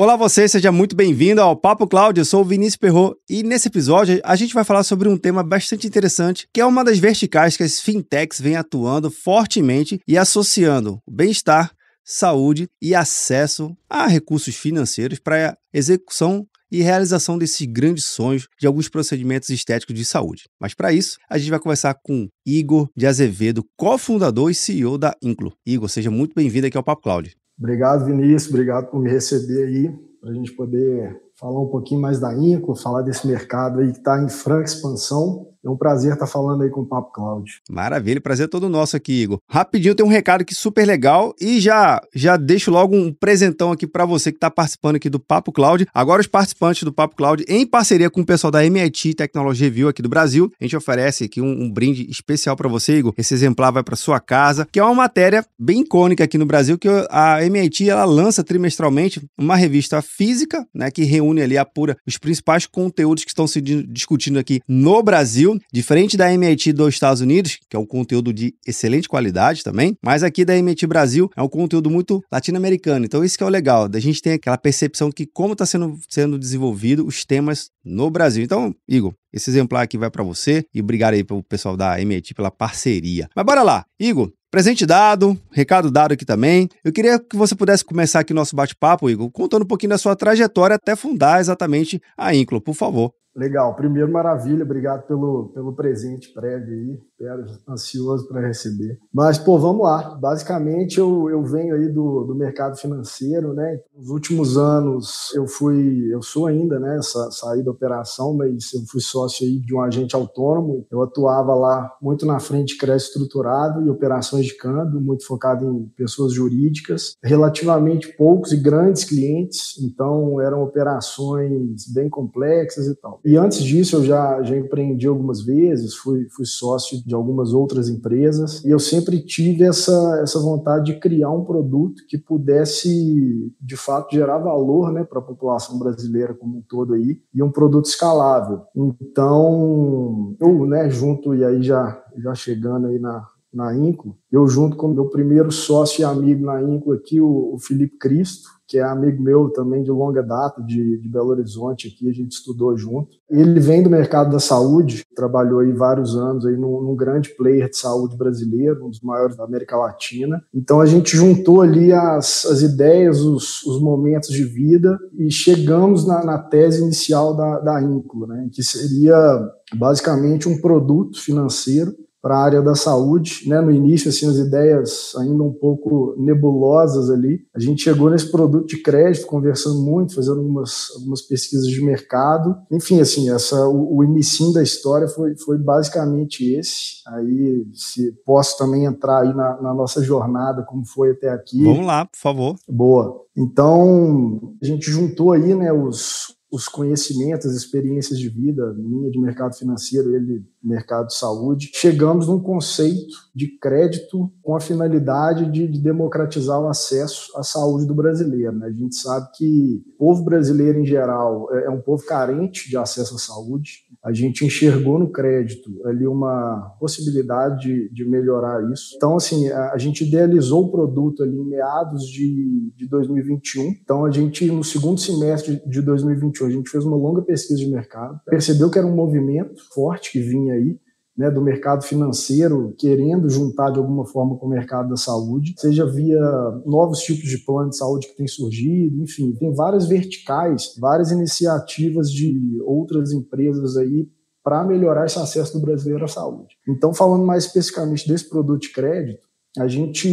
Olá você, seja muito bem-vindo ao Papo Cloud, eu sou o Vinícius Perro e nesse episódio a gente vai falar sobre um tema bastante interessante, que é uma das verticais que as fintechs vêm atuando fortemente e associando bem-estar, saúde e acesso a recursos financeiros para a execução e realização desses grandes sonhos de alguns procedimentos estéticos de saúde. Mas para isso, a gente vai conversar com Igor de Azevedo, cofundador e CEO da Inclu. Igor, seja muito bem-vindo aqui ao Papo Cloud. Obrigado, Vinícius. Obrigado por me receber aí, para a gente poder falar um pouquinho mais da Inco, falar desse mercado aí que está em franca expansão é um prazer estar falando aí com o Papo Cloud. Maravilha, prazer é todo nosso aqui, Igor. Rapidinho, tem um recado aqui super legal e já já deixo logo um presentão aqui para você que está participando aqui do Papo Cloud. Agora os participantes do Papo Cloud, em parceria com o pessoal da MIT Technology Review aqui do Brasil, a gente oferece aqui um, um brinde especial para você, Igor. Esse exemplar vai para sua casa, que é uma matéria bem icônica aqui no Brasil que a MIT ela lança trimestralmente uma revista física, né, que reúne ali apura os principais conteúdos que estão se discutindo aqui no Brasil Brasil, diferente da MIT dos Estados Unidos, que é um conteúdo de excelente qualidade também, mas aqui da MIT Brasil é um conteúdo muito latino-americano. Então isso que é o legal, da gente tem aquela percepção que como está sendo, sendo desenvolvido os temas no Brasil. Então, Igor, esse exemplar aqui vai para você e obrigado aí pro pessoal da MIT pela parceria. Mas bora lá, Igor, Presente dado, recado dado aqui também. Eu queria que você pudesse começar aqui nosso bate-papo, Igor, contando um pouquinho da sua trajetória até fundar exatamente a Inclo, por favor. Legal. Primeiro, maravilha. Obrigado pelo, pelo presente prévio aí. Espero, ansioso para receber. Mas, pô, vamos lá. Basicamente, eu, eu venho aí do, do mercado financeiro, né? Nos últimos anos, eu fui, eu sou ainda, né? Sa, saí da operação, mas eu fui sócio aí de um agente autônomo. Eu atuava lá muito na frente de crédito estruturado e operações de câmbio, muito focado em pessoas jurídicas. Relativamente poucos e grandes clientes, então eram operações bem complexas e tal. E antes disso, eu já, já empreendi algumas vezes, fui, fui sócio de algumas outras empresas, e eu sempre tive essa, essa vontade de criar um produto que pudesse, de fato, gerar valor né, para a população brasileira como um todo aí, e um produto escalável. Então, eu, né, junto, e aí já, já chegando aí na, na Inco, eu junto com meu primeiro sócio e amigo na Inco aqui, o, o Felipe Cristo, que é amigo meu também de longa data, de, de, Belo Horizonte aqui, a gente estudou junto. Ele vem do mercado da saúde, trabalhou aí vários anos aí num, num, grande player de saúde brasileiro, um dos maiores da América Latina. Então a gente juntou ali as, as ideias, os, os momentos de vida e chegamos na, na tese inicial da, da né, que seria basicamente um produto financeiro para a área da saúde, né? No início, assim, as ideias ainda um pouco nebulosas ali. A gente chegou nesse produto de crédito, conversando muito, fazendo algumas, algumas pesquisas de mercado. Enfim, assim, essa, o, o início da história foi, foi basicamente esse. Aí, se posso também entrar aí na, na nossa jornada, como foi até aqui. Vamos lá, por favor. Boa. Então, a gente juntou aí, né, os, os conhecimentos, as experiências de vida, minha de mercado financeiro, ele mercado de saúde, chegamos num conceito de crédito com a finalidade de, de democratizar o acesso à saúde do brasileiro. Né? A gente sabe que o povo brasileiro, em geral, é, é um povo carente de acesso à saúde. A gente enxergou no crédito ali uma possibilidade de, de melhorar isso. Então, assim, a, a, gente idealizou o produto ali em meados de, de 2021. Então, a gente, no segundo semestre de 2021, a gente fez uma longa pesquisa de mercado, percebeu que era um movimento forte que vinha aí, né, do mercado financeiro querendo juntar de alguma forma com o mercado da saúde, seja via novos tipos de plano de saúde que tem surgido, enfim, tem várias verticais, várias iniciativas de outras empresas aí para melhorar esse acesso do brasileiro à saúde. Então, falando mais especificamente desse produto de crédito, a gente,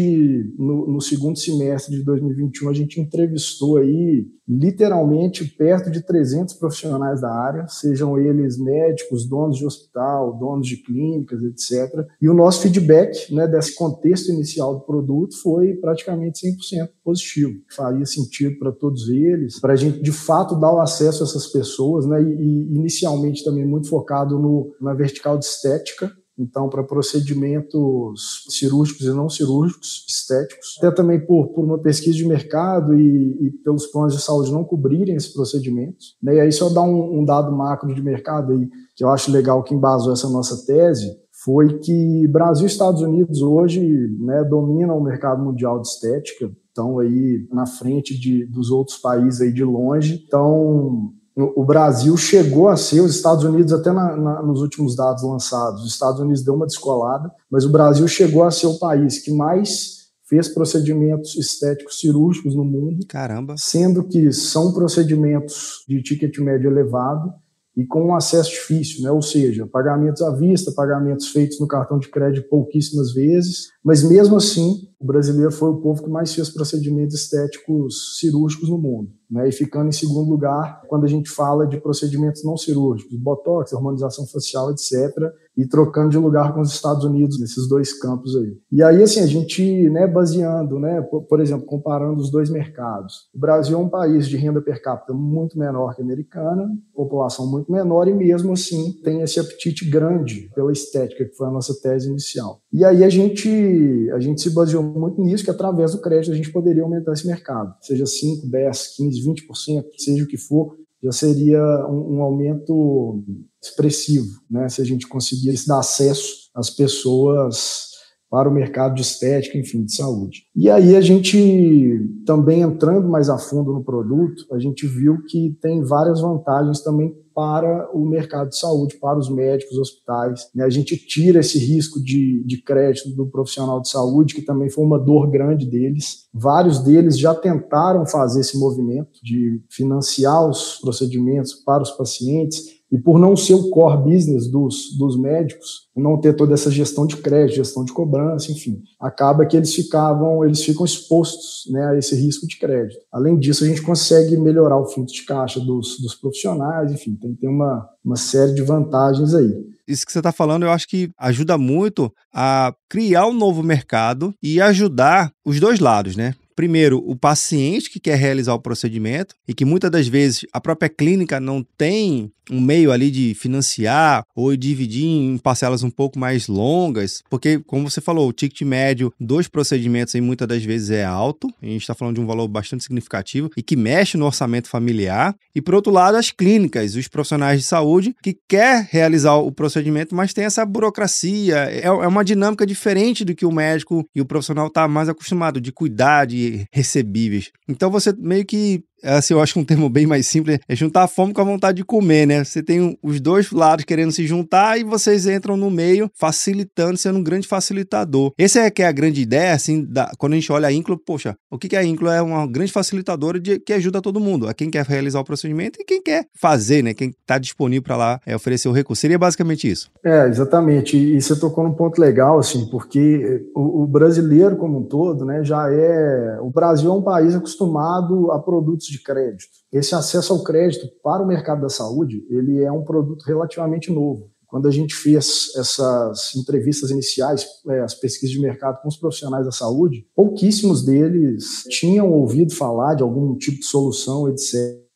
no, no, segundo semestre de 2021, a gente entrevistou aí literalmente perto de 300 profissionais da área, sejam eles médicos, donos de hospital, donos de clínicas, etc. E o nosso feedback né, desse contexto inicial do produto foi praticamente 100% positivo. Faria sentido para todos eles, para a gente de fato dar o acesso a essas pessoas, né, e, e inicialmente também muito focado no, na vertical de estética, então para procedimentos cirúrgicos e não cirúrgicos, estéticos, até também por, por uma pesquisa de mercado e, e pelos planos de saúde não cobrirem esses procedimentos. Né? E aí só dar um, um dado macro de mercado aí, que eu acho legal que embasou essa nossa tese, foi que Brasil e Estados Unidos hoje né, dominam o mercado mundial de estética, estão aí na frente de, dos outros países aí de longe. Então, o Brasil chegou a ser, os Estados Unidos, até na, na, nos últimos dados lançados, os Estados Unidos deu uma descolada, mas o Brasil chegou a ser o país que mais fez procedimentos estéticos cirúrgicos no mundo. Caramba! Sendo que são procedimentos de ticket médio elevado e com um acesso difícil, né? ou seja, pagamentos à vista, pagamentos feitos no cartão de crédito pouquíssimas vezes, mas mesmo assim, o brasileiro foi o povo que mais fez procedimentos estéticos cirúrgicos no mundo né, e ficando em segundo lugar quando a gente fala de procedimentos não cirúrgicos, botox, harmonização facial, etc., e trocando de lugar com os Estados Unidos nesses dois campos aí. E aí, assim, a gente, né, baseando, né, por, por, exemplo, comparando os dois mercados. O Brasil é um país de renda per capita muito menor que a americana, população muito menor, e mesmo assim tem esse apetite grande pela estética, que foi a nossa tese inicial. E aí a gente, a gente se baseou muito nisso, que através do crédito a gente poderia aumentar esse mercado, seja 5, 10, 15, 20%, seja o que for, já seria um, um aumento expressivo, né? Se a gente conseguisse dar acesso às pessoas para o mercado de estética, enfim, de saúde. E aí a gente também entrando mais a fundo no produto, a gente viu que tem várias vantagens também para o mercado de saúde, para os médicos, hospitais. Né? A gente tira esse risco de, de crédito do profissional de saúde, que também foi uma dor grande deles. Vários deles já tentaram fazer esse movimento de financiar os procedimentos para os pacientes, e por não ser o core business dos, dos médicos, não ter toda essa gestão de crédito, gestão de cobrança, enfim, acaba que eles ficavam, eles ficam expostos né, a esse risco de crédito. Além disso, a gente consegue melhorar o fluxo de caixa dos, dos profissionais, enfim, tem, tem uma, uma série de vantagens aí isso que você está falando, eu acho que ajuda muito a criar um novo mercado e ajudar os dois lados, né? Primeiro, o paciente que quer realizar o procedimento e que muitas das vezes a própria clínica não tem um meio ali de financiar ou dividir em parcelas um pouco mais longas, porque, como você falou, o ticket médio dos procedimentos aí muitas das vezes é alto, a gente está falando de um valor bastante significativo e que mexe no orçamento familiar. E, por outro lado, as clínicas, os profissionais de saúde que quer realizar o procedimento, mas tem essa burocracia, é, é uma dinâmica diferente do que o médico e o profissional está mais acostumado de cuidar de recebíveis. Então, você meio que assim, eu acho um termo bem mais simples, é juntar a fome com a vontade de comer, né? Você tem os dois lados querendo se juntar e vocês entram no meio, facilitando, sendo um grande facilitador. Essa é que é a grande ideia, assim, da, quando a gente olha a Inclo, poxa, o que, que é a Inclo? É uma grande facilitadora de, que ajuda todo mundo, a quem quer realizar o procedimento e quem quer fazer, né? Quem está disponível para lá é, oferecer o recurso. Seria basicamente isso. É, exatamente. E, você tocou num ponto legal, assim, porque o, o brasileiro como um todo, né, já é... O Brasil é um país acostumado a produtos de crédito. Esse acesso ao crédito para o mercado da saúde, ele é um produto relativamente novo. Quando a gente fez essas entrevistas iniciais, é, as pesquisas de mercado com os profissionais da saúde, pouquíssimos deles tinham ouvido falar de algum tipo de solução, etc.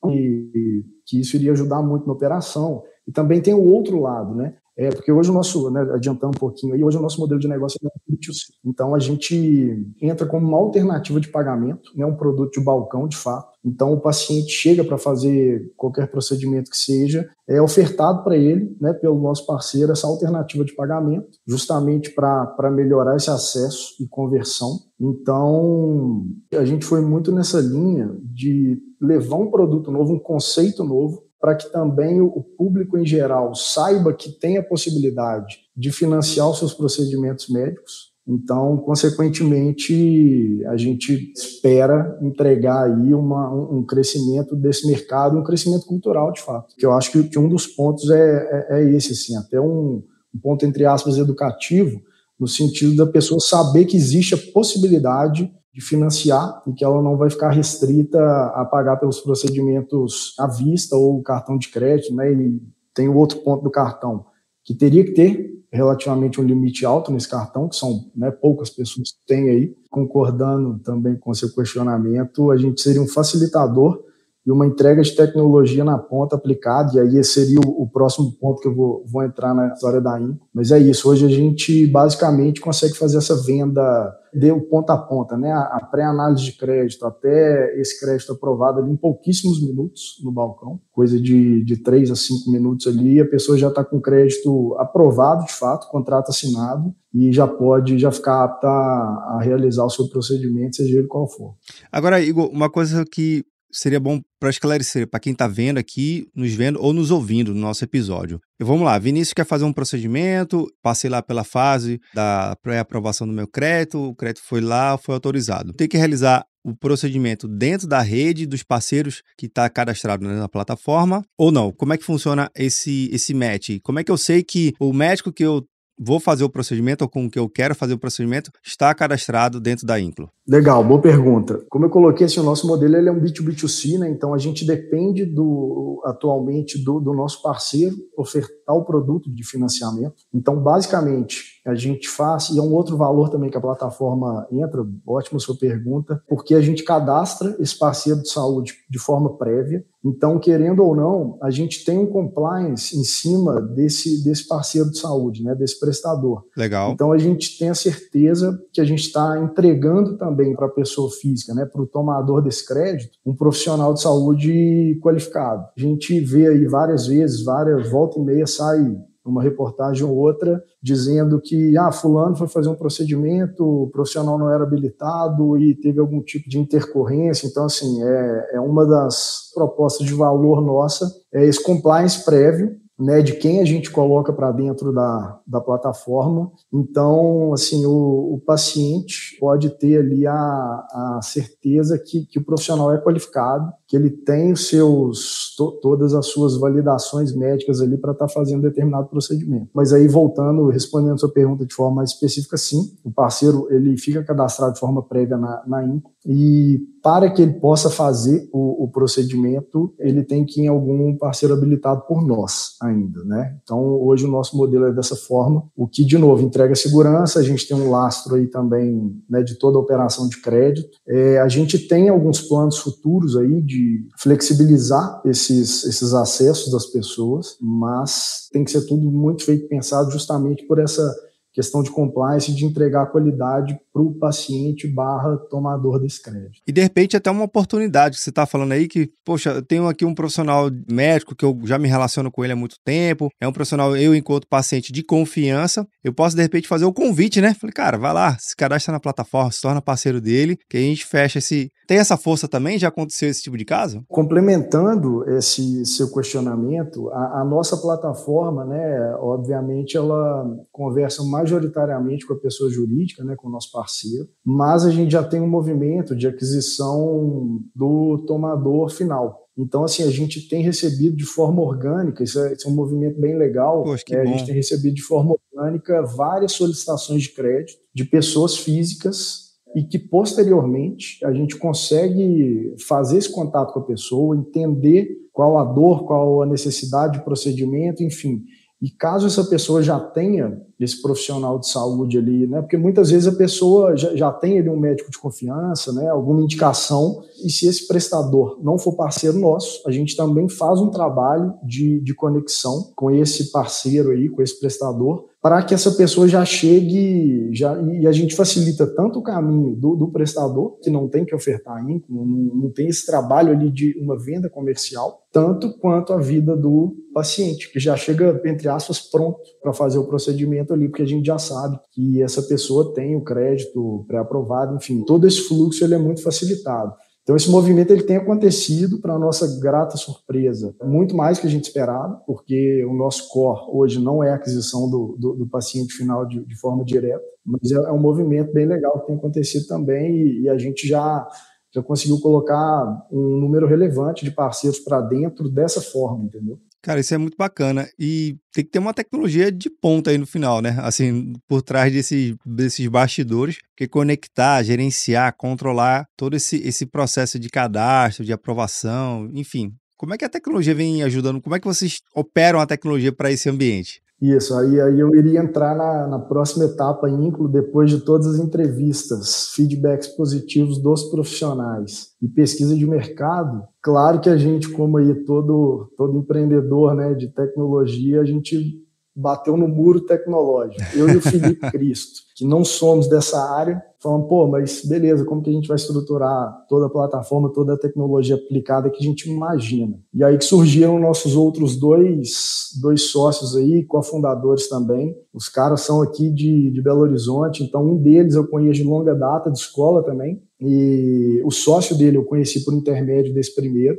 E que isso iria ajudar muito na operação. E também tem o outro lado, né? É, porque hoje o nosso, né, adiantando um pouquinho aí, hoje o nosso modelo de negócio é B2C. Então a gente entra como uma alternativa de pagamento, né, um produto de balcão de fato. Então o paciente chega para fazer qualquer procedimento que seja, é ofertado para ele, né, pelo nosso parceiro, essa alternativa de pagamento, justamente para melhorar esse acesso e conversão. Então a gente foi muito nessa linha de levar um produto novo, um conceito novo, para que também o público em geral saiba que tem a possibilidade de financiar os seus procedimentos médicos. Então, consequentemente, a gente espera entregar aí uma, um crescimento desse mercado, um crescimento cultural, de fato. Que eu acho que, que um dos pontos é, é, é esse, assim, até um, um ponto, entre aspas, educativo, no sentido da pessoa saber que existe a possibilidade de financiar e que ela não vai ficar restrita a pagar pelos procedimentos à vista ou cartão de crédito, né? E tem o outro ponto do cartão, que teria que ter relativamente um limite alto nesse cartão, que são né, poucas pessoas que têm aí, concordando também com seu questionamento, a gente seria um facilitador e uma entrega de tecnologia na ponta aplicada, e aí esse seria o, o, próximo ponto que eu vou, vou entrar na história da INCO. Mas é isso, hoje a gente basicamente consegue fazer essa venda de ponta a ponta, né? A, a pré-análise de crédito até esse crédito aprovado ali em pouquíssimos minutos no balcão, coisa de, de 3 a 5 minutos ali, a pessoa já está com crédito aprovado de fato, contrato assinado, e já pode já ficar apta a realizar o seu procedimento, seja ele qual for. Agora, Igor, uma coisa que seria bom para esclarecer para quem está vendo aqui, nos vendo ou nos ouvindo no nosso episódio. Vamos lá, Vinícius quer fazer um procedimento, passei lá pela fase da pré-aprovação do meu crédito, o crédito foi lá, foi autorizado. Tem que realizar o procedimento dentro da rede dos parceiros que está cadastrado na plataforma ou não? Como é que funciona esse, esse match? Como é que eu sei que o médico que eu vou fazer o procedimento ou com o que eu quero fazer o procedimento está cadastrado dentro da Inclo? Legal, boa pergunta. Como eu coloquei, assim, o nosso modelo ele é um B2B2C, né? então a gente depende do atualmente do, do nosso parceiro ofertar o produto de financiamento. Então, basicamente, a gente faz, e é um outro valor também que a plataforma entra, ótima sua pergunta, porque a gente cadastra esse parceiro de saúde de forma prévia. Então, querendo ou não, a gente tem um compliance em cima desse, desse parceiro de saúde, né, desse prestador. Legal. Então, a gente tem a certeza que a gente está entregando também para a pessoa física, né, para o tomador desse crédito, um profissional de saúde qualificado. A gente vê aí várias vezes, várias, volta e meia sai uma reportagem ou outra dizendo que ah, fulano foi fazer um procedimento, o profissional não era habilitado e teve algum tipo de intercorrência. Então, assim, é, é uma das propostas de valor nossa, é esse compliance prévio, né, de quem a gente coloca para dentro da, da plataforma. Então, assim, o, o paciente pode ter ali a, a certeza que, que o profissional é qualificado, que ele tem os seus, to, todas as suas validações médicas ali para estar tá fazendo determinado procedimento. Mas aí, voltando, respondendo a sua pergunta de forma mais específica, sim, o parceiro ele fica cadastrado de forma prévia na, na INCO e para que ele possa fazer o, o, procedimento, ele tem que ir em algum parceiro habilitado por nós ainda, né? Então, hoje o nosso modelo é dessa forma, o que, de novo, entrega segurança, a gente tem um lastro aí também né, de toda a operação de crédito. É, a gente tem alguns planos futuros aí de flexibilizar esses, esses acessos das pessoas, mas tem que ser tudo muito feito pensado justamente por essa questão de compliance, de entregar qualidade para o paciente barra tomador desse crédito. E de repente até uma oportunidade que você está falando aí que, poxa, eu tenho aqui um profissional médico que eu já me relaciono com ele há muito tempo, é um profissional, eu enquanto paciente de confiança, eu posso de repente fazer o convite, né? Falei, cara, vai lá, se cadastra na plataforma, se torna parceiro dele, que a gente fecha esse... Tem essa força também? Já aconteceu esse tipo de caso? Complementando esse seu questionamento, a, a nossa plataforma, né, obviamente ela conversa majoritariamente com a pessoa jurídica, né, com o nosso parceiro mas a gente já tem um movimento de aquisição do tomador final. Então, assim, a gente tem recebido de forma orgânica, isso é, isso é um movimento bem legal. Poxa, é, a gente tem recebido de forma orgânica várias solicitações de crédito de pessoas físicas e que posteriormente a gente consegue fazer esse contato com a pessoa, entender qual a dor, qual a necessidade de procedimento, enfim. E caso essa pessoa já tenha esse profissional de saúde ali, né? Porque muitas vezes a pessoa já, já tem ali um médico de confiança, né? Alguma indicação. E se esse prestador não for parceiro nosso, a gente também faz um trabalho de, de conexão com esse parceiro aí, com esse prestador, para que essa pessoa já chegue, já, e a gente facilita tanto o caminho do, do prestador, que não tem que ofertar ainda, não, não tem esse trabalho ali de uma venda comercial, tanto quanto a vida do paciente, que já chega, entre aspas, pronto para fazer o procedimento ali, porque a gente já sabe que essa pessoa tem o crédito pré-aprovado, enfim, todo esse fluxo ele é muito facilitado. Então esse movimento ele tem acontecido para nossa grata surpresa, muito mais que a gente esperava, porque o nosso core hoje não é a aquisição do, do, do paciente final de, de, forma direta, mas é, é, um movimento bem legal que tem acontecido também e, e a gente já já conseguiu colocar um número relevante de parceiros para dentro dessa forma, entendeu? Cara, isso é muito bacana. E tem que ter uma tecnologia de ponta aí no final, né? Assim, por trás desse, desses bastidores, que conectar, gerenciar, controlar todo esse, esse processo de cadastro, de aprovação, enfim. Como é que a tecnologia vem ajudando? Como é que vocês operam a tecnologia para esse ambiente? Isso, aí, aí eu iria entrar na, na próxima etapa, incluo, depois de todas as entrevistas, feedbacks positivos dos profissionais e pesquisa de mercado. Claro que a gente, como aí todo, todo empreendedor né, de tecnologia, a gente bateu no muro tecnológico. Eu e o Felipe Cristo, que não somos dessa área, falando, pô, mas beleza, como que a gente vai estruturar toda a plataforma, toda a tecnologia aplicada que a gente imagina? E aí que surgiram nossos outros dois, dois sócios aí, cofundadores também. Os caras são aqui de, de Belo Horizonte, então um deles eu conheço de longa data, de escola também, e o sócio dele eu conheci por intermédio desse primeiro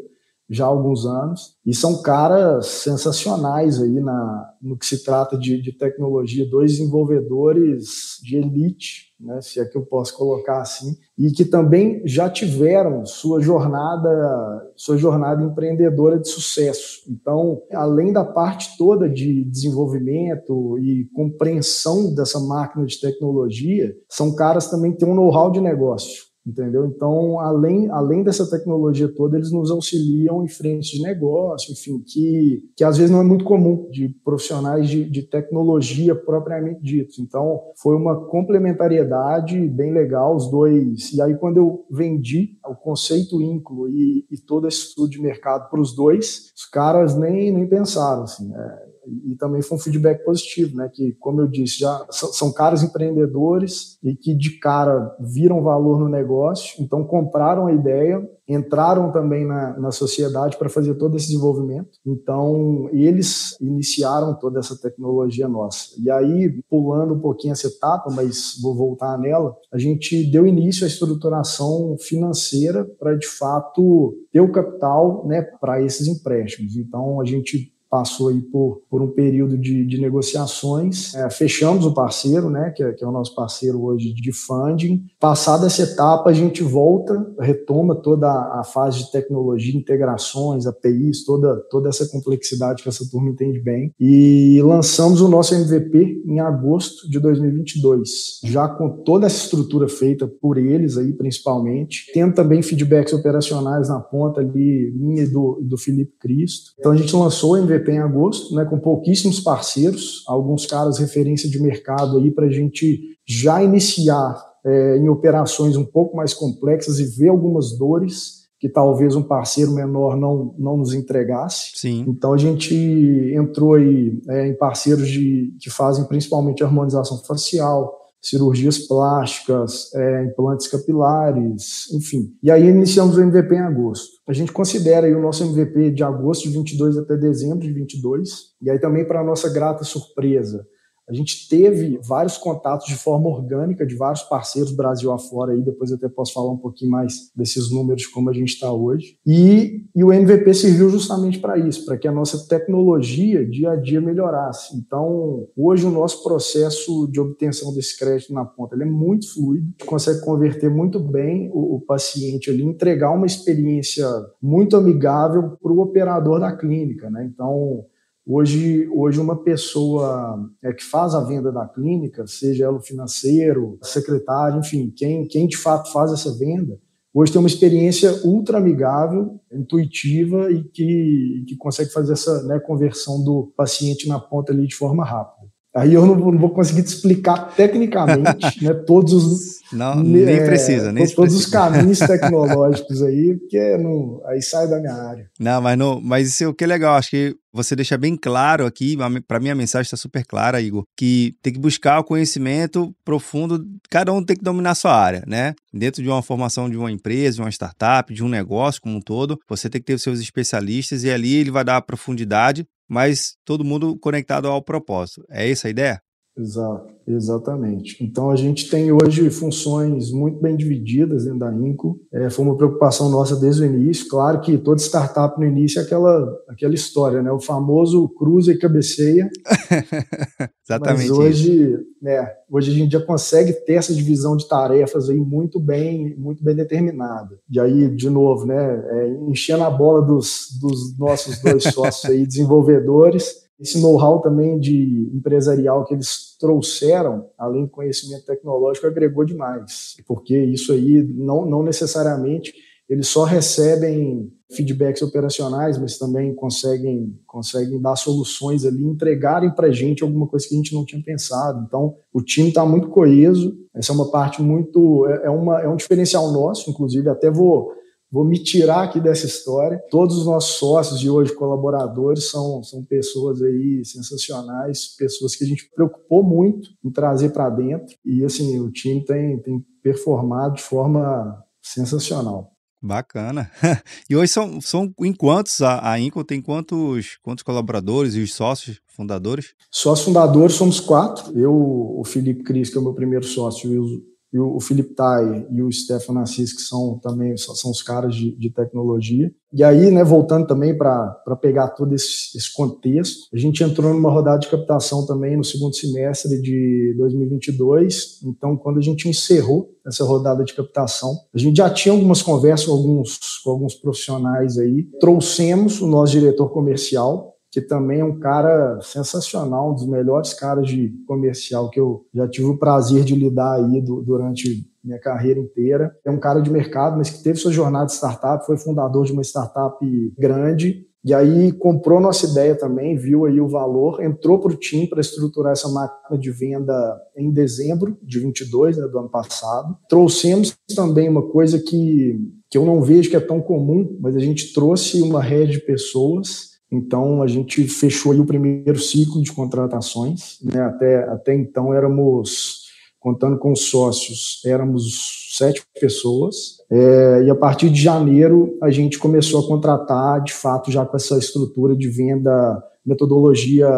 já há alguns anos, e são caras sensacionais aí na, no que se trata de, de tecnologia, dois desenvolvedores de elite, né, se é que eu posso colocar assim, e que também já tiveram sua jornada, sua jornada empreendedora de sucesso. Então, além da parte toda de desenvolvimento e compreensão dessa máquina de tecnologia, são caras também que têm um know-how de negócio entendeu? Então, além, além dessa tecnologia toda, eles nos auxiliam em frente de negócio, enfim, que, que às vezes não é muito comum de profissionais de, de tecnologia propriamente ditos. Então, foi uma complementariedade bem legal, os dois. E aí, quando eu vendi o conceito Inclo e, e todo esse estudo de mercado para os dois, os caras nem, nem pensaram, assim, é, e também foi um feedback positivo, né? Que, como eu disse, já são caras empreendedores e que de cara viram valor no negócio, então compraram a ideia, entraram também na, na sociedade para fazer todo esse desenvolvimento. Então, eles iniciaram toda essa tecnologia nossa. E aí, pulando um pouquinho essa etapa, mas vou voltar nela, a gente deu início à estruturação financeira para, de fato, ter o capital né, para esses empréstimos. Então, a gente passou aí por, por um período de, de negociações. É, fechamos o parceiro, né, que é, que é, o nosso parceiro hoje de funding. Passada essa etapa, a gente volta, retoma toda a fase de tecnologia, integrações, APIs, toda, toda essa complexidade que essa turma entende bem. E lançamos o nosso MVP em agosto de 2022, já com toda essa estrutura feita por eles aí, principalmente, tendo também feedbacks operacionais na ponta ali, minha e do, do Felipe Cristo. Então a gente lançou o MVP em agosto, né, com pouquíssimos parceiros, alguns caras referência de mercado aí para a gente já iniciar é, em operações um pouco mais complexas e ver algumas dores que talvez um parceiro menor não, não nos entregasse. Sim. Então a gente entrou aí é, em parceiros de, que fazem principalmente harmonização facial, cirurgias plásticas, é, implantes capilares, enfim. E aí iniciamos o MVP em agosto. A gente considera aí o nosso MVP de agosto de 22 até dezembro de 22, e aí também para nossa grata surpresa, a gente teve vários contatos de forma orgânica de vários parceiros Brasil afora aí, depois eu até posso falar um pouquinho mais desses números como a gente está hoje. E, e o MVP serviu justamente para isso, para que a nossa tecnologia dia a dia melhorasse. Então, hoje o nosso processo de obtenção desse crédito na ponta é muito fluido, consegue converter muito bem o, o paciente ali, entregar uma experiência muito amigável para o operador da clínica, né? Então, Hoje, hoje uma pessoa é, que faz a venda da clínica, seja ela o financeiro, secretário, enfim, quem, quem de fato faz essa venda, hoje tem uma experiência ultra amigável, intuitiva e que, que consegue fazer essa né, conversão do paciente na ponta ali de forma rápida. Aí eu não, não vou conseguir te explicar tecnicamente né, todos os. Não, nem é, precisa, nem Todos precisa. os caminhos tecnológicos aí, porque não, aí sai da minha área. Não, mas, não, mas isso é o que é legal. Acho que você deixa bem claro aqui, para mim a mensagem está super clara, Igor, que tem que buscar o conhecimento profundo, cada um tem que dominar a sua área, né? Dentro de uma formação de uma empresa, de uma startup, de um negócio como um todo, você tem que ter os seus especialistas e ali ele vai dar a profundidade mas todo mundo conectado ao propósito. É essa a ideia? Exato, exatamente. Então a gente tem hoje funções muito bem divididas dentro da Inco. É, foi uma preocupação nossa desde o início. Claro que toda startup no início é aquela, aquela história, né? O famoso cruza e cabeceia. exatamente. Mas hoje, né, hoje a gente já consegue ter essa divisão de tarefas aí muito bem, muito bem determinada. E aí, de novo, né, é, enchendo a bola dos, dos nossos dois sócios aí, desenvolvedores esse know-how também de empresarial que eles trouxeram, além do conhecimento tecnológico, agregou demais, porque isso aí não, não necessariamente eles só recebem feedbacks operacionais, mas também conseguem, conseguem dar soluções ali, entregarem para a gente alguma coisa que a gente não tinha pensado. Então, o time está muito coeso, essa é uma parte muito, é, é, uma, é um diferencial nosso, inclusive, até vou vou me tirar aqui dessa história. Todos os nossos sócios de hoje, colaboradores, são, são pessoas aí sensacionais, pessoas que a gente preocupou muito em trazer para dentro. E assim, o time tem, tem performado de forma sensacional. Bacana. E hoje são, são em quantos? A, a Inco tem quantos, quantos colaboradores e os sócios fundadores? Sócios fundadores somos quatro. Eu, o Felipe Cris, que é o meu primeiro sócio, e o e o, Felipe Tai e o Stefano Assis, que são também são os caras de, de tecnologia. E aí, né, voltando também para pegar todo esse, esse, contexto, a gente entrou numa rodada de captação também no segundo semestre de 2022. Então, quando a gente encerrou essa rodada de captação, a gente já tinha algumas conversas com alguns, com alguns profissionais aí. Trouxemos o nosso diretor comercial, que também é um cara sensacional, um dos melhores caras de comercial que eu já tive o prazer de lidar aí do, durante minha carreira inteira. É um cara de mercado, mas que teve sua jornada de startup, foi fundador de uma startup grande e aí comprou nossa ideia também, viu aí o valor, entrou para o time para estruturar essa máquina de venda em dezembro de 22, né, do ano passado. Trouxemos também uma coisa que, que eu não vejo que é tão comum, mas a gente trouxe uma rede de pessoas então, a gente fechou o primeiro ciclo de contratações. Né? Até, até então, éramos, contando com os sócios, éramos sete pessoas. É, e a partir de janeiro, a gente começou a contratar, de fato, já com essa estrutura de venda, metodologia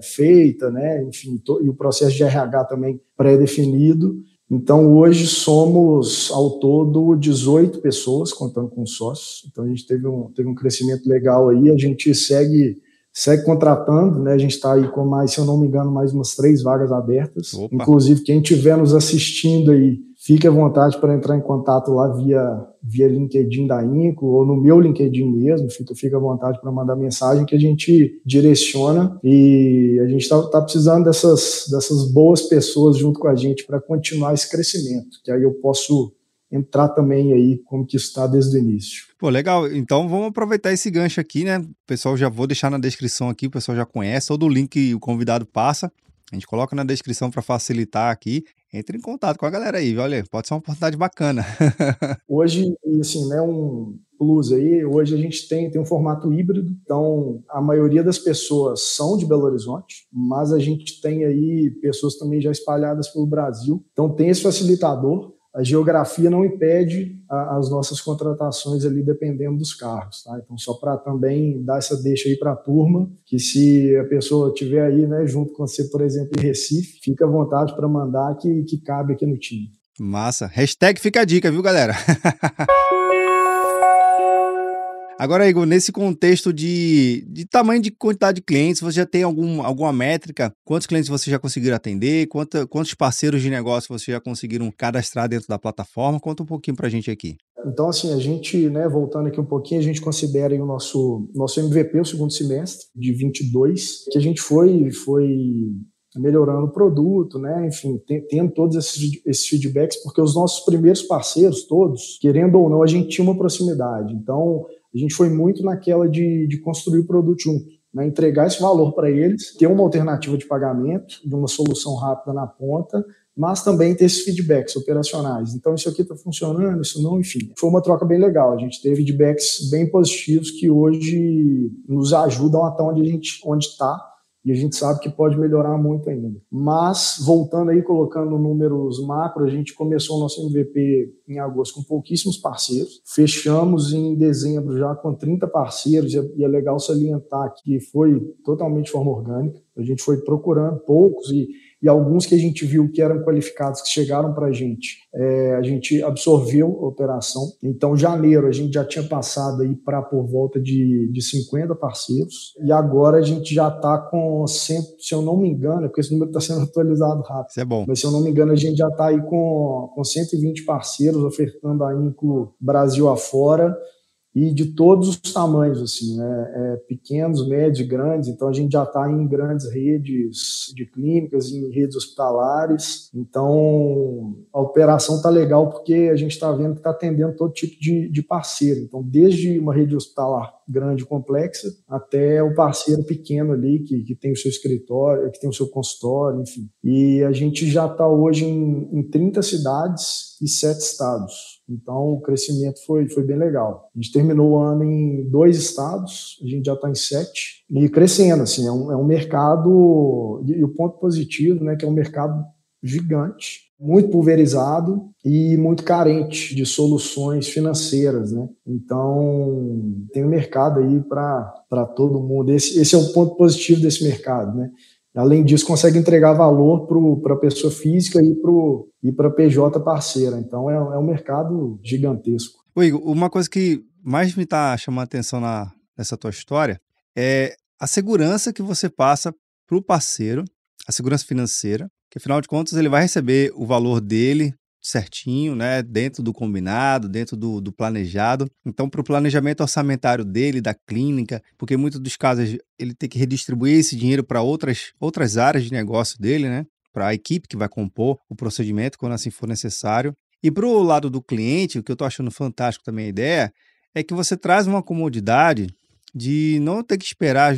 feita, né? enfim, e o processo de RH também pré-definido. Então, hoje somos, ao todo, 18 pessoas, contando com sócios. Então, a gente teve um, teve um crescimento legal aí. A gente segue, segue contratando, né? A gente está aí com mais, se eu não me engano, mais umas três vagas abertas. Opa. Inclusive, quem estiver nos assistindo aí, Fique à vontade para entrar em contato lá via, via LinkedIn da Inco ou no meu LinkedIn mesmo. Fica, à vontade para mandar mensagem que a gente direciona e a gente está tá precisando dessas, dessas boas pessoas junto com a gente para continuar esse crescimento, que aí eu posso entrar também aí como que está desde o início. Pô, legal. Então vamos aproveitar esse gancho aqui, né? O pessoal já vou deixar na descrição aqui, o pessoal já conhece, ou do link o convidado passa. A gente coloca na descrição para facilitar aqui. Entre em contato com a galera aí, olha, pode ser uma oportunidade bacana. hoje, assim, né, um plus aí, hoje a gente tem, tem um formato híbrido, então a maioria das pessoas são de Belo Horizonte, mas a gente tem aí pessoas também já espalhadas pelo Brasil, então tem esse facilitador, a geografia não impede a, as nossas contratações ali dependendo dos carros, tá? Então só para também dar essa deixa aí para a turma, que se a pessoa tiver aí, né, junto com você, por exemplo, em Recife, fica à vontade para mandar que, que cabe aqui no time. Massa. Hashtag fica a dica, viu, galera? Agora, Igor, nesse contexto de, de tamanho de quantidade de clientes, você já tem algum, alguma métrica? Quantos clientes você já conseguiram atender? Quanto, quantos parceiros de negócio você já conseguiram cadastrar dentro da plataforma? Conta um pouquinho para a gente aqui. Então, assim, a gente, né, voltando aqui um pouquinho, a gente considera o nosso, nosso MVP, o segundo semestre de 22, que a gente foi, foi melhorando o produto, né? Enfim, tendo todos esses, esses, feedbacks, porque os nossos primeiros parceiros, todos, querendo ou não, a gente tinha uma proximidade. Então, a gente foi muito naquela de, de construir o produto junto, né? entregar esse valor para eles, ter uma alternativa de pagamento, de uma solução rápida na ponta, mas também ter esses feedbacks operacionais. Então, isso aqui está funcionando, isso não, enfim. Foi uma troca bem legal. A gente teve feedbacks bem positivos que hoje nos ajudam até onde a gente onde está e a gente sabe que pode melhorar muito ainda. Mas, voltando aí, colocando números macro, a gente começou o nosso MVP em agosto com pouquíssimos parceiros, fechamos em dezembro já com 30 parceiros, e é, é legal salientar que foi totalmente forma orgânica. A gente foi procurando poucos e e alguns que a gente viu que eram qualificados, que chegaram para a gente, é, a gente absorveu a operação. Então, janeiro, a gente já tinha passado aí para por volta de, de 50 parceiros, e agora a gente já está com, se eu não me engano, é porque esse número está sendo atualizado rápido. Isso é bom. Mas se eu não me engano, a gente já está aí com, com 120 parceiros ofertando a Inclu Brasil afora e de todos os tamanhos, assim, né? É, pequenos, médios, grandes. Então a gente já está em grandes redes de clínicas, em redes hospitalares. Então a operação está legal porque a gente está vendo que está atendendo todo tipo de, de parceiro. Então desde uma rede hospitalar grande complexa até o parceiro pequeno ali que, que tem o seu escritório, que tem o seu consultório, enfim. E a gente já está hoje em, em 30 cidades e sete estados. Então o crescimento foi, foi bem legal. A gente terminou o ano em dois estados, a gente já está em sete e crescendo. Assim, é um, é um mercado e, e o ponto positivo, né, que é um mercado gigante, muito pulverizado e muito carente de soluções financeiras, né? Então tem um mercado aí para todo mundo. Esse, esse é o ponto positivo desse mercado, né? Além disso, consegue entregar valor para a pessoa física e para a PJ parceira. Então, é, é, um mercado gigantesco. Ô Igor, uma coisa que mais me está chamando a atenção na, nessa tua história é a segurança que você passa para o parceiro, a segurança financeira, que afinal de contas ele vai receber o valor dele certinho, né, dentro do combinado, dentro do, do planejado. Então, para o planejamento orçamentário dele, da clínica, porque muitos dos casos ele tem que redistribuir esse dinheiro para outras, outras áreas de negócio dele, né, para a equipe que vai compor o procedimento, quando assim for necessário. E para o lado do cliente, o que eu estou achando fantástico também a ideia, é que você traz uma comodidade de não ter que esperar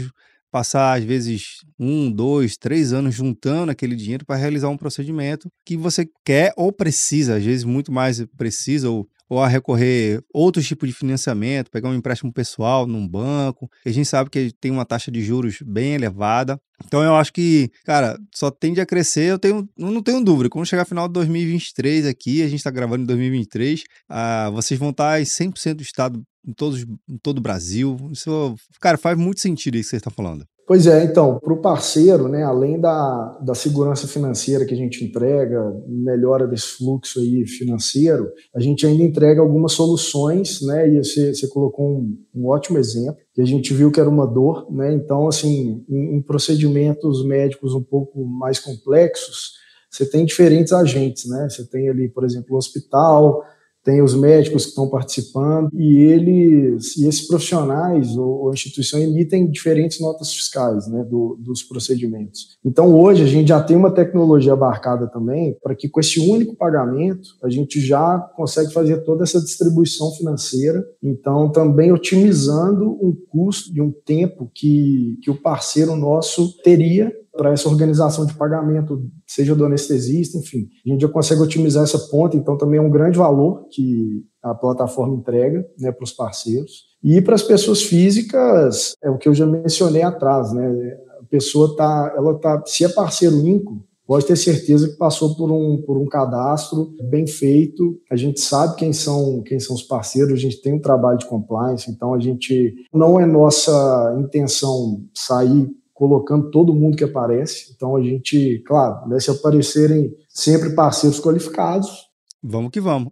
passar às vezes um, dois, três anos juntando aquele dinheiro para realizar um procedimento que você quer ou precisa, às vezes muito mais precisa ou ou a recorrer outros tipos de financiamento, pegar um empréstimo pessoal num banco. A gente sabe que tem uma taxa de juros bem elevada. Então eu acho que, cara, só tende a crescer. Eu tenho, não tenho dúvida. Quando chegar final de 2023 aqui, a gente está gravando em 2023, ah, vocês vão estar em 100% do estado em, todos, em todo o Brasil. Isso, cara, faz muito sentido isso que você está falando. Pois é, então, para o parceiro, né, além da, da segurança financeira que a gente entrega, melhora desse fluxo aí financeiro, a gente ainda entrega algumas soluções, né, e você, você colocou um, um ótimo exemplo, que a gente viu que era uma dor, né, então, assim, em, em procedimentos médicos um pouco mais complexos, você tem diferentes agentes, né, você tem ali, por exemplo, o hospital, tem os médicos que estão participando e eles e esses profissionais ou, ou instituição emitem diferentes notas fiscais né, do, dos procedimentos. Então hoje a gente já tem uma tecnologia abarcada também para que com esse único pagamento a gente já consegue fazer toda essa distribuição financeira. Então também otimizando um custo e um tempo que, que o parceiro nosso teria para essa organização de pagamento, seja do anestesista, enfim. A gente já consegue otimizar essa ponta, então também é um grande valor que a plataforma entrega né, para os parceiros. E para as pessoas físicas, é o que eu já mencionei atrás, né? A pessoa tá, ela tá, se é parceiro INCO, pode ter certeza que passou por um, por um cadastro bem feito. A gente sabe quem são, quem são os parceiros, a gente tem um trabalho de compliance, então a gente não é nossa intenção sair colocando todo mundo que aparece. Então a gente, claro, né, se aparecerem sempre parceiros qualificados. Vamos que vamos.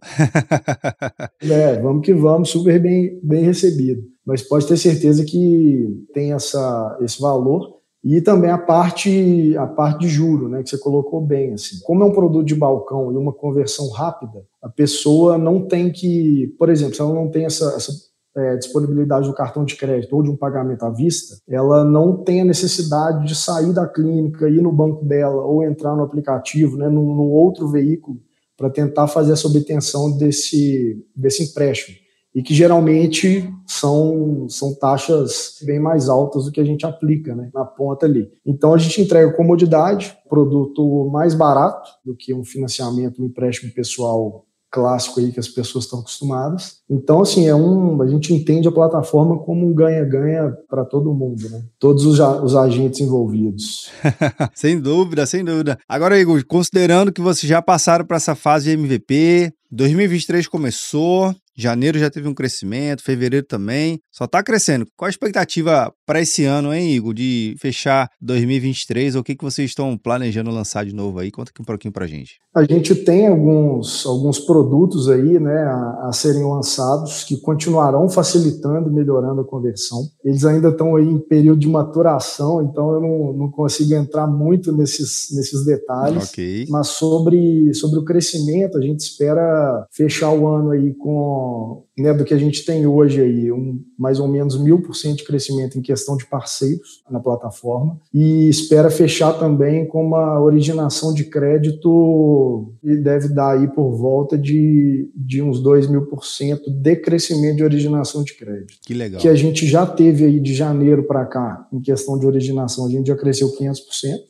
é, vamos que vamos, super bem, bem recebido. Mas pode ter certeza que tem essa, esse valor. E também a parte, a parte de juro, né, que você colocou bem. Assim. Como é um produto de balcão e uma conversão rápida, a pessoa não tem que, por exemplo, se ela não tem essa, essa é, disponibilidade do cartão de crédito ou de um pagamento à vista, ela não tem a necessidade de sair da clínica, ir no banco dela ou entrar no aplicativo, né, no, no outro veículo, para tentar fazer essa obtenção desse, desse empréstimo. E que geralmente são, são taxas bem mais altas do que a gente aplica né, na ponta ali. Então a gente entrega comodidade, produto mais barato do que um financiamento, um empréstimo pessoal clássico aí que as pessoas estão acostumadas. Então, assim, é um, a gente entende a plataforma como um ganha-ganha para todo mundo, né? Todos os, os agentes envolvidos. sem dúvida, sem dúvida. Agora, Igor, considerando que vocês já passaram para essa fase de MVP, 2023 começou, Janeiro já teve um crescimento, fevereiro também, só está crescendo. Qual a expectativa para esse ano, hein, Igor, de fechar 2023? O que, que vocês estão planejando lançar de novo aí? Conta aqui um pouquinho para gente. A gente tem alguns, alguns produtos aí, né, a, a serem lançados que continuarão facilitando e melhorando a conversão. Eles ainda estão aí em período de maturação, então eu não, não consigo entrar muito nesses, nesses detalhes. Okay. Mas sobre, sobre o crescimento, a gente espera fechar o ano aí com né, do que a gente tem hoje aí, um, mais ou menos mil por cento de crescimento em questão de parceiros na plataforma e espera fechar também com uma originação de crédito e deve dar aí por volta de, de uns dois mil por cento de crescimento de originação de crédito. Que legal. Que a gente já teve aí de janeiro para cá, em questão de originação, a gente já cresceu 500%,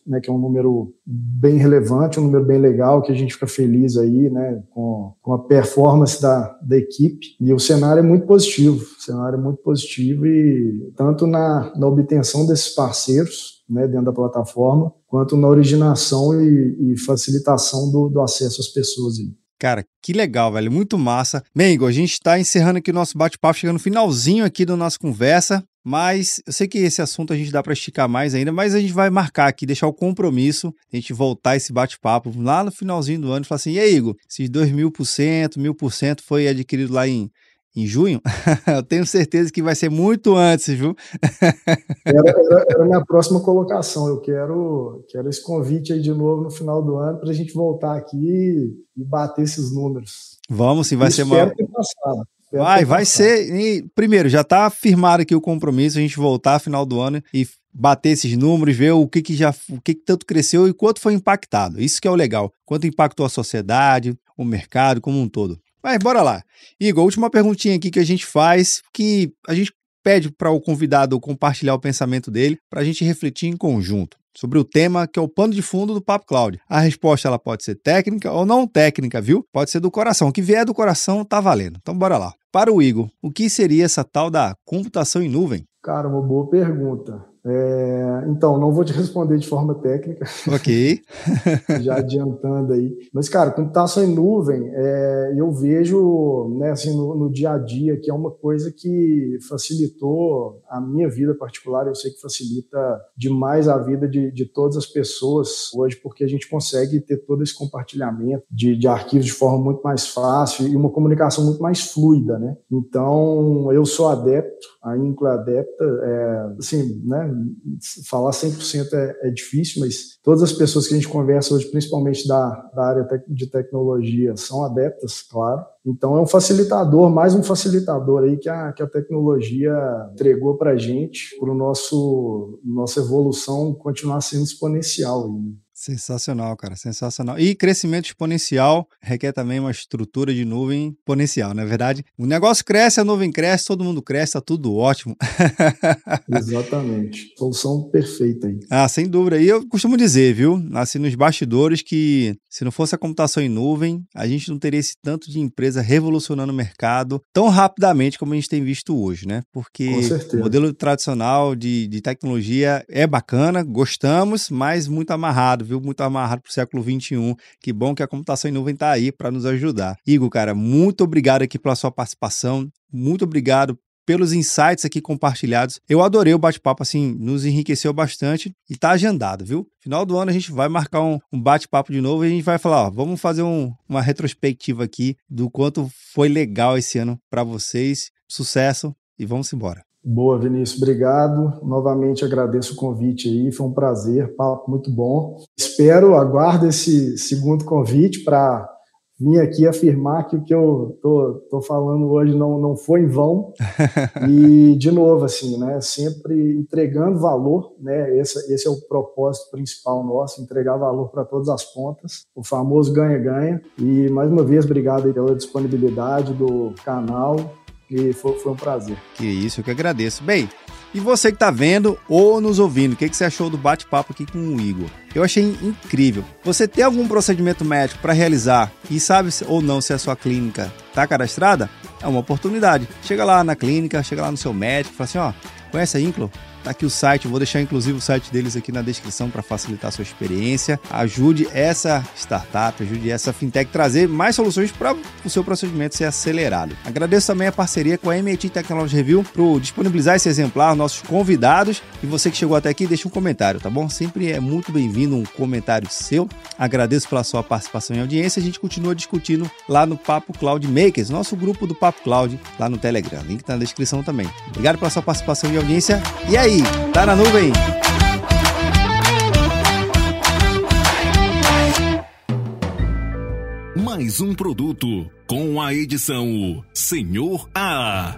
né, que é um número bem relevante, um número bem legal, que a gente fica feliz aí, né, com, com a performance da, da equipe. E o cenário é muito positivo, o cenário é muito positivo e tanto na, na obtenção desses parceiros, né, dentro da plataforma, quanto na originação e, e facilitação do, do acesso às pessoas aí. Cara, que legal, velho. Muito massa. Mengo, a gente está encerrando aqui o nosso bate-papo, chegando no finalzinho aqui da nossa conversa. Mas eu sei que esse assunto a gente dá para esticar mais ainda, mas a gente vai marcar aqui, deixar o compromisso, a gente voltar esse bate-papo lá no finalzinho do ano e falar assim: e aí, Igor, esses dois mil por cento, mil por cento foi adquirido lá em, em junho? eu tenho certeza que vai ser muito antes, viu? era, era, era, a minha próxima colocação. Eu quero, quero esse convite aí de novo no final do ano para a gente voltar aqui e bater esses números. Vamos sim, vai ser uma. Passado. Vai, vai ser. E, primeiro, já está firmado aqui o compromisso, a gente voltar final do ano e bater esses números, ver o que, que já o que, que tanto cresceu e quanto foi impactado. Isso que é o legal. Quanto impactou a sociedade, o mercado como um todo. Mas bora lá. Igor, última perguntinha aqui que a gente faz, que a gente pede para o convidado compartilhar o pensamento dele, para a gente refletir em conjunto sobre o tema que é o pano de fundo do Papo Cloud. A resposta ela pode ser técnica ou não técnica, viu? Pode ser do coração. O que vier do coração tá valendo. Então bora lá. Para o Igor, o que seria essa tal da computação em nuvem? Cara, uma boa pergunta. É, então, não vou te responder de forma técnica. Ok. já adiantando aí. Mas, cara, computação em nuvem, é, eu vejo né, assim, no, no, dia a dia que é uma coisa que facilitou a minha vida particular. Eu sei que facilita demais a vida de, de todas as pessoas hoje, porque a gente consegue ter todo esse compartilhamento de, de arquivos de forma muito mais fácil e uma comunicação muito mais fluida, né? Então, eu sou adepto, a Incla adepta, é, assim, né? Falar 100% é, é difícil, mas todas as pessoas que a gente conversa hoje, principalmente da, da área de tecnologia, são adeptas, claro. Então é um facilitador, mais um facilitador aí que a, que a tecnologia entregou para a gente, para nosso nossa evolução continuar sendo exponencial. Né? Sensacional, cara, sensacional. E crescimento exponencial requer também uma estrutura de nuvem exponencial, não é verdade? O negócio cresce, a nuvem cresce, todo mundo cresce, tá tudo ótimo. Exatamente. Solução perfeita aí. Ah, sem dúvida. E eu costumo dizer, viu, assim nos bastidores, que se não fosse a computação em nuvem, a gente não teria esse tanto de empresa revolucionando o mercado tão rapidamente como a gente tem visto hoje, né? Porque o modelo tradicional de, de tecnologia é bacana, gostamos, mas muito amarrado, viu? Muito amarrado para o século XXI. Que bom que a computação em nuvem está aí para nos ajudar. Igor, cara, muito obrigado aqui pela sua participação. Muito obrigado pelos insights aqui compartilhados. Eu adorei o bate-papo, assim, nos enriqueceu bastante e tá agendado, viu? Final do ano a gente vai marcar um, um bate-papo de novo e a gente vai falar, ó, vamos fazer um, uma retrospectiva aqui do quanto foi legal esse ano para vocês. Sucesso e vamos embora. Boa, Vinícius, obrigado. Novamente agradeço o convite aí, foi um prazer, papo muito bom. Espero, aguardo esse segundo convite para vir aqui afirmar que o que eu tô, tô falando hoje não, não foi em vão. e, de novo, assim, né, sempre entregando valor, né, esse, esse é o propósito principal nosso, entregar valor para todas as pontas, o famoso ganha-ganha. E, mais uma vez, obrigado pela disponibilidade do canal e foi, foi um prazer. Que isso, eu que agradeço. Bem, e você que está vendo ou nos ouvindo, o que, que você achou do bate-papo aqui com o Igor? Eu achei incrível. Você tem algum procedimento médico para realizar e sabe ou não se a sua clínica está cadastrada? É uma oportunidade. Chega lá na clínica, chega lá no seu médico, fala assim, ó, Conhece a Inclo? Tá aqui o site, vou deixar inclusive o site deles aqui na descrição para facilitar a sua experiência. Ajude essa startup, ajude essa fintech trazer mais soluções para o seu procedimento ser acelerado. Agradeço também a parceria com a MIT Technology Review por disponibilizar esse exemplar, nossos convidados. E você que chegou até aqui, deixa um comentário, tá bom? Sempre é muito bem-vindo um comentário seu. Agradeço pela sua participação e audiência. A gente continua discutindo lá no Papo Cloud Makers, nosso grupo do Papo Cloud lá no Telegram. Link tá na descrição também. Obrigado pela sua participação e audiência. E aí, tá na nuvem? Mais um produto com a edição Senhor A.